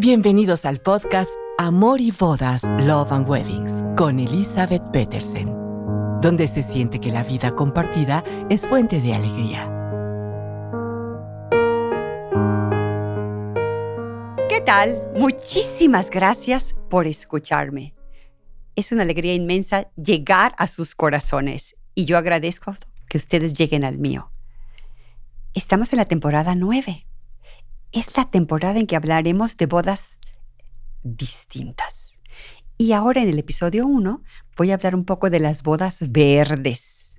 Bienvenidos al podcast Amor y Bodas, Love and Weddings con Elizabeth Petersen, donde se siente que la vida compartida es fuente de alegría. ¿Qué tal? Muchísimas gracias por escucharme. Es una alegría inmensa llegar a sus corazones y yo agradezco que ustedes lleguen al mío. Estamos en la temporada 9 es la temporada en que hablaremos de bodas distintas. Y ahora en el episodio 1 voy a hablar un poco de las bodas verdes.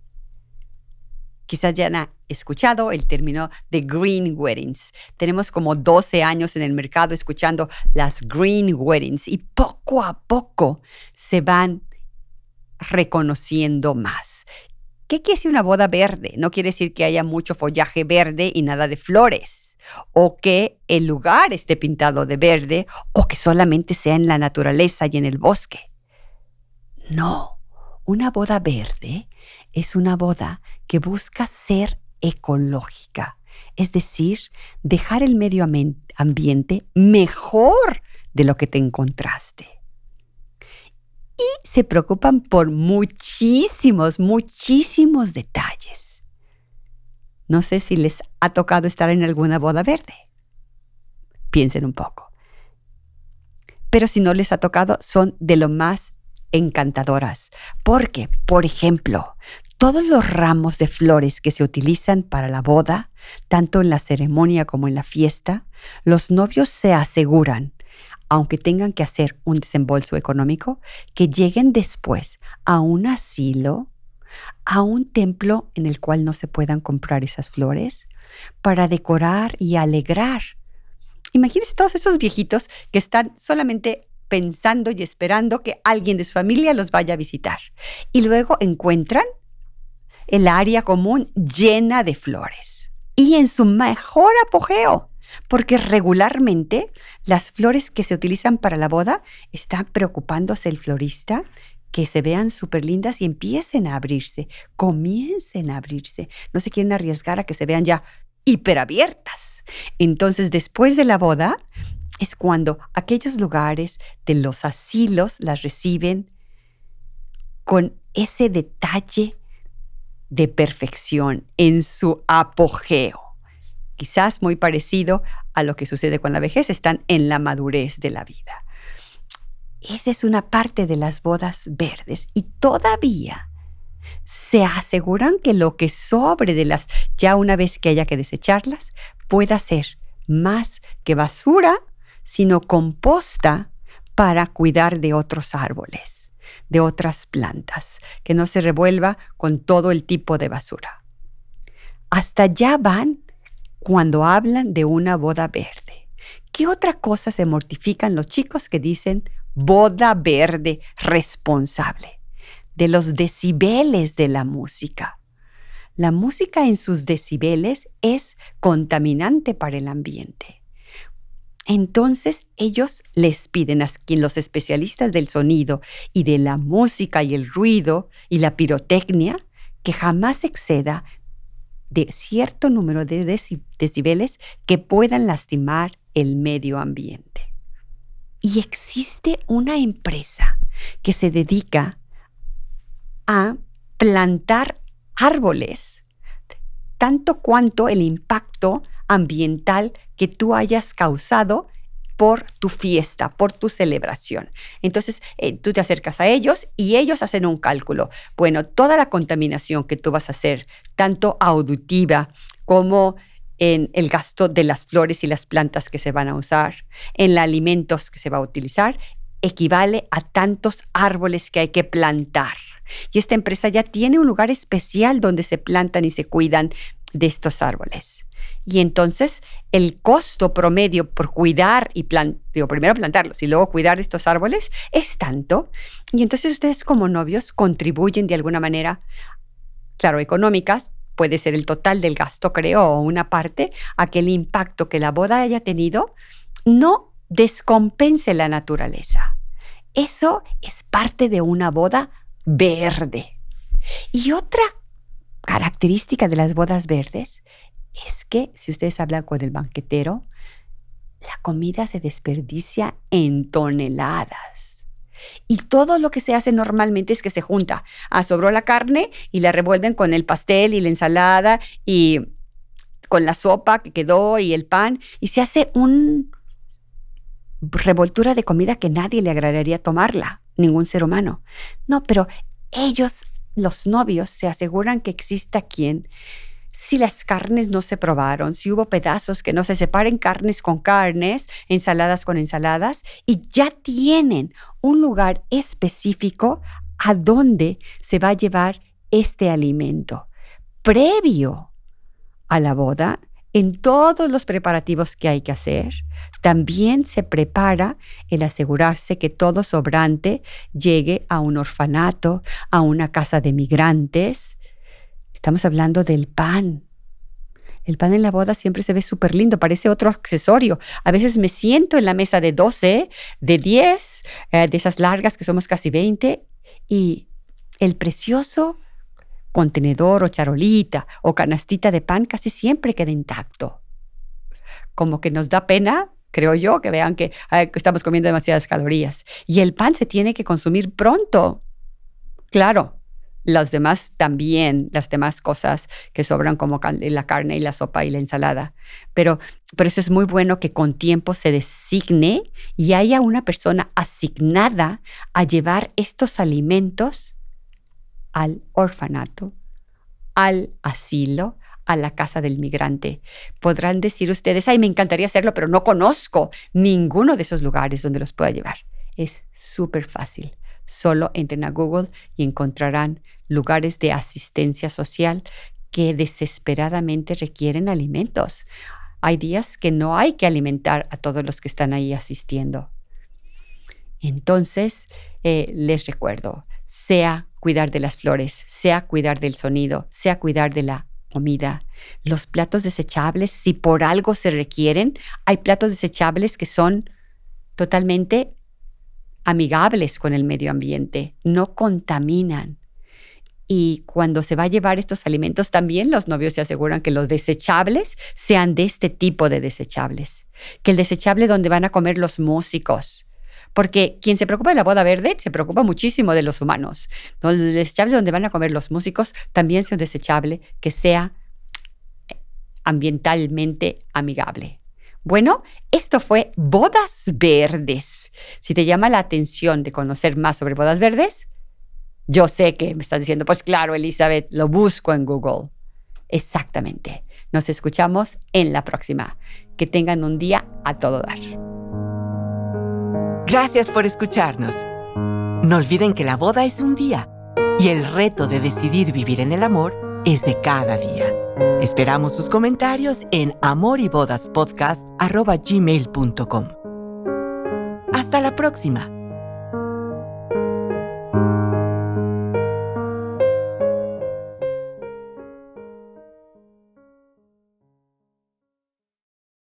Quizás ya han escuchado el término de green weddings. Tenemos como 12 años en el mercado escuchando las green weddings y poco a poco se van reconociendo más. ¿Qué quiere decir una boda verde? No quiere decir que haya mucho follaje verde y nada de flores o que el lugar esté pintado de verde o que solamente sea en la naturaleza y en el bosque. No, una boda verde es una boda que busca ser ecológica, es decir, dejar el medio ambiente mejor de lo que te encontraste. Y se preocupan por muchísimos, muchísimos detalles. No sé si les ha tocado estar en alguna boda verde. Piensen un poco. Pero si no les ha tocado, son de lo más encantadoras. Porque, por ejemplo, todos los ramos de flores que se utilizan para la boda, tanto en la ceremonia como en la fiesta, los novios se aseguran, aunque tengan que hacer un desembolso económico, que lleguen después a un asilo a un templo en el cual no se puedan comprar esas flores para decorar y alegrar. Imagínense todos esos viejitos que están solamente pensando y esperando que alguien de su familia los vaya a visitar. Y luego encuentran el área común llena de flores. Y en su mejor apogeo, porque regularmente las flores que se utilizan para la boda están preocupándose el florista que se vean súper lindas y empiecen a abrirse, comiencen a abrirse. No se quieren arriesgar a que se vean ya hiperabiertas. Entonces, después de la boda, es cuando aquellos lugares de los asilos las reciben con ese detalle de perfección en su apogeo. Quizás muy parecido a lo que sucede con la vejez, están en la madurez de la vida. Esa es una parte de las bodas verdes y todavía se aseguran que lo que sobre de las, ya una vez que haya que desecharlas, pueda ser más que basura, sino composta para cuidar de otros árboles, de otras plantas, que no se revuelva con todo el tipo de basura. Hasta allá van cuando hablan de una boda verde. ¿Qué otra cosa se mortifican los chicos que dicen boda verde responsable, de los decibeles de la música. La música en sus decibeles es contaminante para el ambiente. Entonces ellos les piden a quien los especialistas del sonido y de la música y el ruido y la pirotecnia que jamás exceda de cierto número de decibeles que puedan lastimar el medio ambiente. Y existe una empresa que se dedica a plantar árboles, tanto cuanto el impacto ambiental que tú hayas causado por tu fiesta, por tu celebración. Entonces, eh, tú te acercas a ellos y ellos hacen un cálculo. Bueno, toda la contaminación que tú vas a hacer, tanto auditiva como en el gasto de las flores y las plantas que se van a usar, en los alimentos que se va a utilizar, equivale a tantos árboles que hay que plantar. Y esta empresa ya tiene un lugar especial donde se plantan y se cuidan de estos árboles. Y entonces el costo promedio por cuidar y plantar, primero plantarlos y luego cuidar estos árboles es tanto. Y entonces ustedes como novios contribuyen de alguna manera, claro, económicas, puede ser el total del gasto, creo, o una parte, a que el impacto que la boda haya tenido no descompense la naturaleza. Eso es parte de una boda verde. Y otra característica de las bodas verdes es que, si ustedes hablan con el banquetero, la comida se desperdicia en toneladas. Y todo lo que se hace normalmente es que se junta. Ah, sobró la carne y la revuelven con el pastel y la ensalada y con la sopa que quedó y el pan. Y se hace un revoltura de comida que nadie le agradaría tomarla, ningún ser humano. No, pero ellos, los novios, se aseguran que exista quien si las carnes no se probaron, si hubo pedazos que no se separen carnes con carnes, ensaladas con ensaladas, y ya tienen un lugar específico a donde se va a llevar este alimento. Previo a la boda, en todos los preparativos que hay que hacer, también se prepara el asegurarse que todo sobrante llegue a un orfanato, a una casa de migrantes, Estamos hablando del pan. El pan en la boda siempre se ve súper lindo, parece otro accesorio. A veces me siento en la mesa de 12, de 10, eh, de esas largas que somos casi 20, y el precioso contenedor o charolita o canastita de pan casi siempre queda intacto. Como que nos da pena, creo yo, que vean que estamos comiendo demasiadas calorías. Y el pan se tiene que consumir pronto. Claro, los demás también, las demás cosas que sobran como la carne y la sopa y la ensalada. Pero por eso es muy bueno que con tiempo se designe y haya una persona asignada a llevar estos alimentos al orfanato, al asilo, a la casa del migrante. Podrán decir ustedes, ay, me encantaría hacerlo, pero no conozco ninguno de esos lugares donde los pueda llevar. Es súper fácil. Solo entren a Google y encontrarán lugares de asistencia social que desesperadamente requieren alimentos. Hay días que no hay que alimentar a todos los que están ahí asistiendo. Entonces, eh, les recuerdo, sea cuidar de las flores, sea cuidar del sonido, sea cuidar de la comida. Los platos desechables, si por algo se requieren, hay platos desechables que son totalmente amigables con el medio ambiente, no contaminan. Y cuando se va a llevar estos alimentos, también los novios se aseguran que los desechables sean de este tipo de desechables. Que el desechable donde van a comer los músicos. Porque quien se preocupa de la boda verde se preocupa muchísimo de los humanos. El desechable donde van a comer los músicos también sea un desechable que sea ambientalmente amigable. Bueno, esto fue Bodas Verdes. Si te llama la atención de conocer más sobre bodas verdes, yo sé que me estás diciendo, pues claro, Elizabeth, lo busco en Google. Exactamente. Nos escuchamos en la próxima. Que tengan un día a todo dar. Gracias por escucharnos. No olviden que la boda es un día y el reto de decidir vivir en el amor es de cada día. Esperamos sus comentarios en amoribodaspodcast.gmail.com. Hasta la próxima.